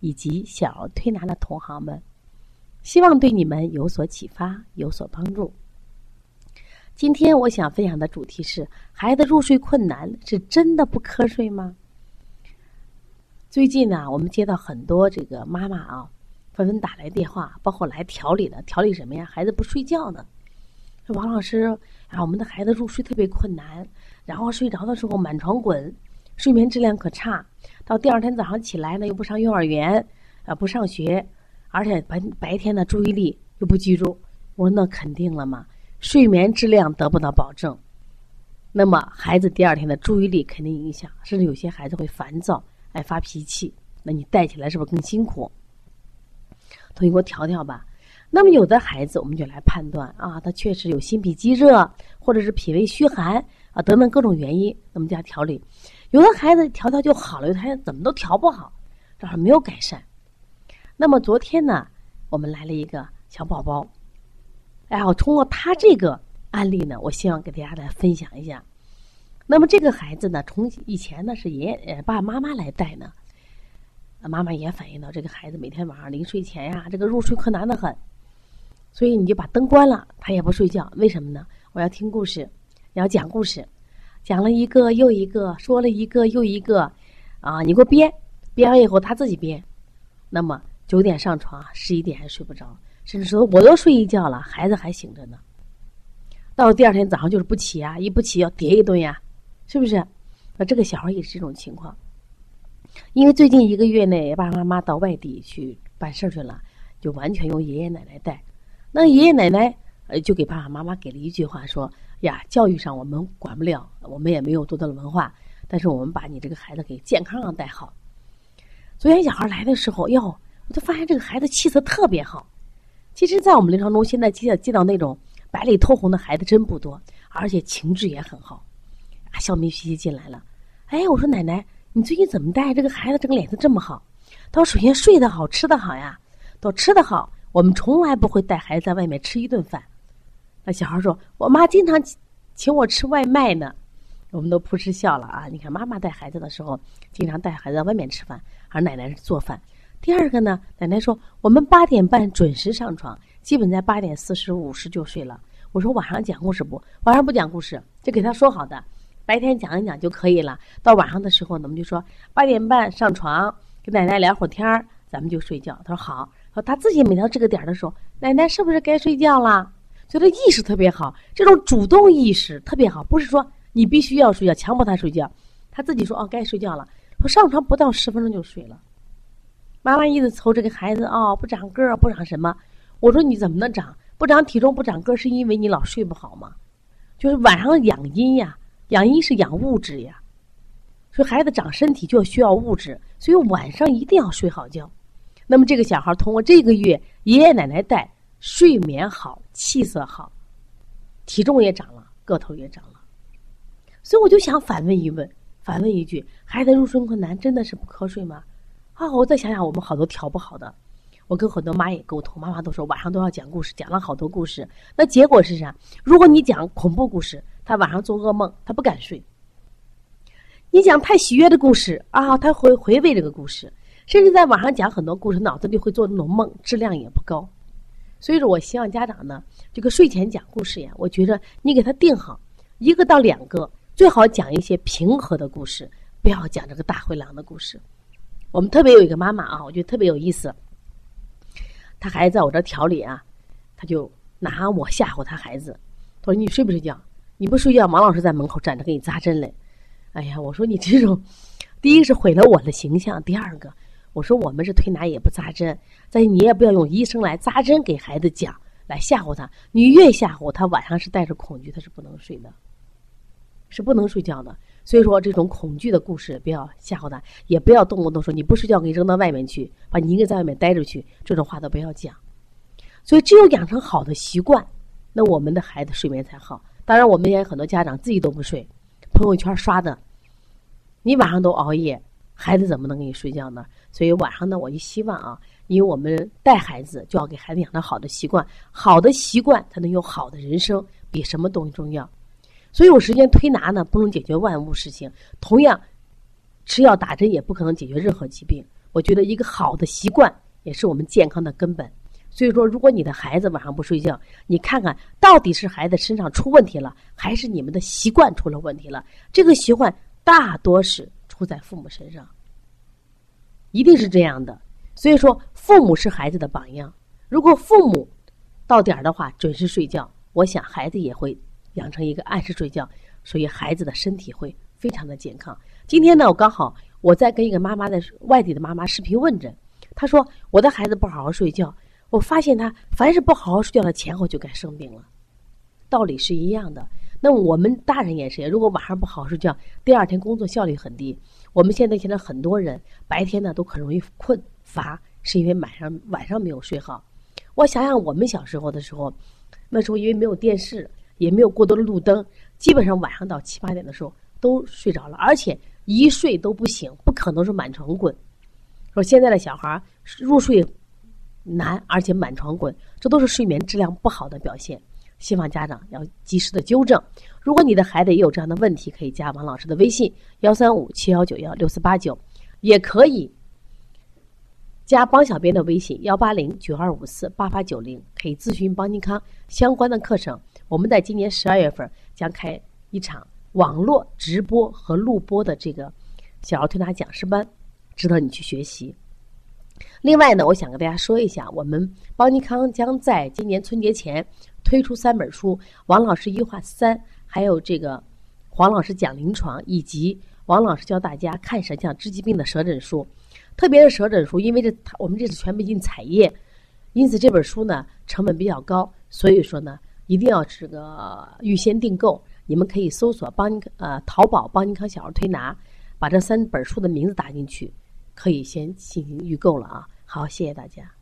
以及小儿推拿的同行们，希望对你们有所启发、有所帮助。今天我想分享的主题是：孩子入睡困难是真的不瞌睡吗？最近呢，我们接到很多这个妈妈啊。纷纷打来电话，包括来调理的，调理什么呀？孩子不睡觉呢。说王老师啊，我们的孩子入睡特别困难，然后睡着的时候满床滚，睡眠质量可差。到第二天早上起来呢，又不上幼儿园，啊，不上学，而且白白天的注意力又不集中。我说那肯定了嘛，睡眠质量得不到保证，那么孩子第二天的注意力肯定影响，甚至有些孩子会烦躁，爱发脾气。那你带起来是不是更辛苦？同学给我调调吧。那么有的孩子，我们就来判断啊，他确实有心脾积热，或者是脾胃虚寒啊等等各种原因，那么加调理。有的孩子调调就好了，有的孩子怎么都调不好，这还没有改善。那么昨天呢，我们来了一个小宝宝，哎，我通过他这个案例呢，我希望给大家来分享一下。那么这个孩子呢，从以前呢是爷爷、爸爸妈妈来带呢。妈妈也反映到，这个孩子每天晚上临睡前呀，这个入睡困难的很，所以你就把灯关了，他也不睡觉。为什么呢？我要听故事，你要讲故事，讲了一个又一个，说了一个又一个，啊，你给我编，编完以后他自己编。那么九点上床，十一点还睡不着，甚至说我都睡一觉了，孩子还醒着呢。到了第二天早上就是不起啊，一不起要叠一顿呀，是不是？那这个小孩也是这种情况。因为最近一个月内，爸爸妈妈到外地去办事去了，就完全由爷爷奶奶带。那爷爷奶奶呃，就给爸爸妈妈给了一句话，说：“呀，教育上我们管不了，我们也没有多大的文化，但是我们把你这个孩子给健康上带好。”昨天小孩来的时候，哟，我就发现这个孩子气色特别好。其实，在我们临床中，现在接接到那种白里透红的孩子真不多，而且情志也很好，啊，笑眯眯进来了。哎，我说奶奶。你最近怎么带这个孩子？这个脸色这么好？他说：“首先睡得好，吃得好呀。都吃得好，我们从来不会带孩子在外面吃一顿饭。”那小孩说：“我妈经常请我吃外卖呢。”我们都扑哧笑了啊！你看妈妈带孩子的时候，经常带孩子在外面吃饭，而奶奶是做饭。第二个呢，奶奶说：“我们八点半准时上床，基本在八点四十五十就睡了。”我说：“晚上讲故事不？晚上不讲故事，就给他说好的。”白天讲一讲就可以了，到晚上的时候，我们就说八点半上床，跟奶奶聊会儿天儿，咱们就睡觉。他说好，说他自己每到这个点儿的时候，奶奶是不是该睡觉了？所以他意识特别好，这种主动意识特别好，不是说你必须要睡觉，强迫他睡觉，他自己说哦该睡觉了，说上床不到十分钟就睡了。妈妈一直愁这个孩子哦不长个儿不长什么，我说你怎么能长不长体重不长个儿是因为你老睡不好吗？就是晚上养阴呀。养阴是养物质呀，所以孩子长身体就需要物质，所以晚上一定要睡好觉。那么这个小孩通过这个月爷爷奶奶带，睡眠好，气色好，体重也长了，个头也长了。所以我就想反问一问，反问一句：孩子入睡困难真的是不瞌睡吗？啊，我再想想，我们好多调不好的，我跟很多妈也沟通，妈妈都说晚上都要讲故事，讲了好多故事，那结果是啥？如果你讲恐怖故事。他晚上做噩梦，他不敢睡。你讲太喜悦的故事啊，他会回味这个故事，甚至在晚上讲很多故事，脑子里会做那种梦，质量也不高。所以说我希望家长呢，这个睡前讲故事呀，我觉得你给他定好一个到两个，最好讲一些平和的故事，不要讲这个大灰狼的故事。我们特别有一个妈妈啊，我觉得特别有意思，他孩子在我这调理啊，他就拿我吓唬他孩子，他说你睡不睡觉？你不睡觉，王老师在门口站着给你扎针嘞。哎呀，我说你这种，第一个是毁了我的形象，第二个，我说我们是推拿也不扎针，再你也不要用医生来扎针给孩子讲，来吓唬他。你越吓唬他，晚上是带着恐惧，他是不能睡的，是不能睡觉的。所以说，这种恐惧的故事不要吓唬他，也不要动不动说你不睡觉给你扔到外面去，把你一个在外面待着去，这种话都不要讲。所以，只有养成好的习惯，那我们的孩子睡眠才好。当然，我们也很多家长自己都不睡，朋友圈刷的，你晚上都熬夜，孩子怎么能给你睡觉呢？所以晚上呢，我就希望啊，因为我们带孩子就要给孩子养成好的习惯，好的习惯才能有好的人生，比什么东西重要。所以，我时间推拿呢，不能解决万物事情。同样，吃药打针也不可能解决任何疾病。我觉得一个好的习惯也是我们健康的根本。所以说，如果你的孩子晚上不睡觉，你看看到底是孩子身上出问题了，还是你们的习惯出了问题了？这个习惯大多是出在父母身上，一定是这样的。所以说，父母是孩子的榜样。如果父母到点儿的话准时睡觉，我想孩子也会。养成一个按时睡觉，所以孩子的身体会非常的健康。今天呢，我刚好我在跟一个妈妈的外地的妈妈视频问诊，她说我的孩子不好好睡觉，我发现他凡是不好好睡觉的前后就该生病了，道理是一样的。那我们大人也是，如果晚上不好好睡觉，第二天工作效率很低。我们现在现在很多人白天呢都很容易困乏，是因为晚上晚上没有睡好。我想想我们小时候的时候，那时候因为没有电视。也没有过多的路灯，基本上晚上到七八点的时候都睡着了，而且一睡都不醒，不可能是满床滚。说现在的小孩入睡难，而且满床滚，这都是睡眠质量不好的表现。希望家长要及时的纠正。如果你的孩子也有这样的问题，可以加王老师的微信幺三五七幺九幺六四八九，也可以加帮小编的微信幺八零九二五四八八九零，可以咨询邦尼康相关的课程。我们在今年十二月份将开一场网络直播和录播的这个小儿推拿讲师班，值得你去学习。另外呢，我想跟大家说一下，我们邦尼康将在今年春节前推出三本书：王老师一话三，还有这个黄老师讲临床，以及王老师教大家看舌象治疾病的舌诊书。特别是舌诊书，因为这我们这是全北京彩页，因此这本书呢成本比较高，所以说呢。一定要这个预先订购，你们可以搜索邦尼呃淘宝邦尼康小儿推拿，把这三本书的名字打进去，可以先进行预购了啊。好，谢谢大家。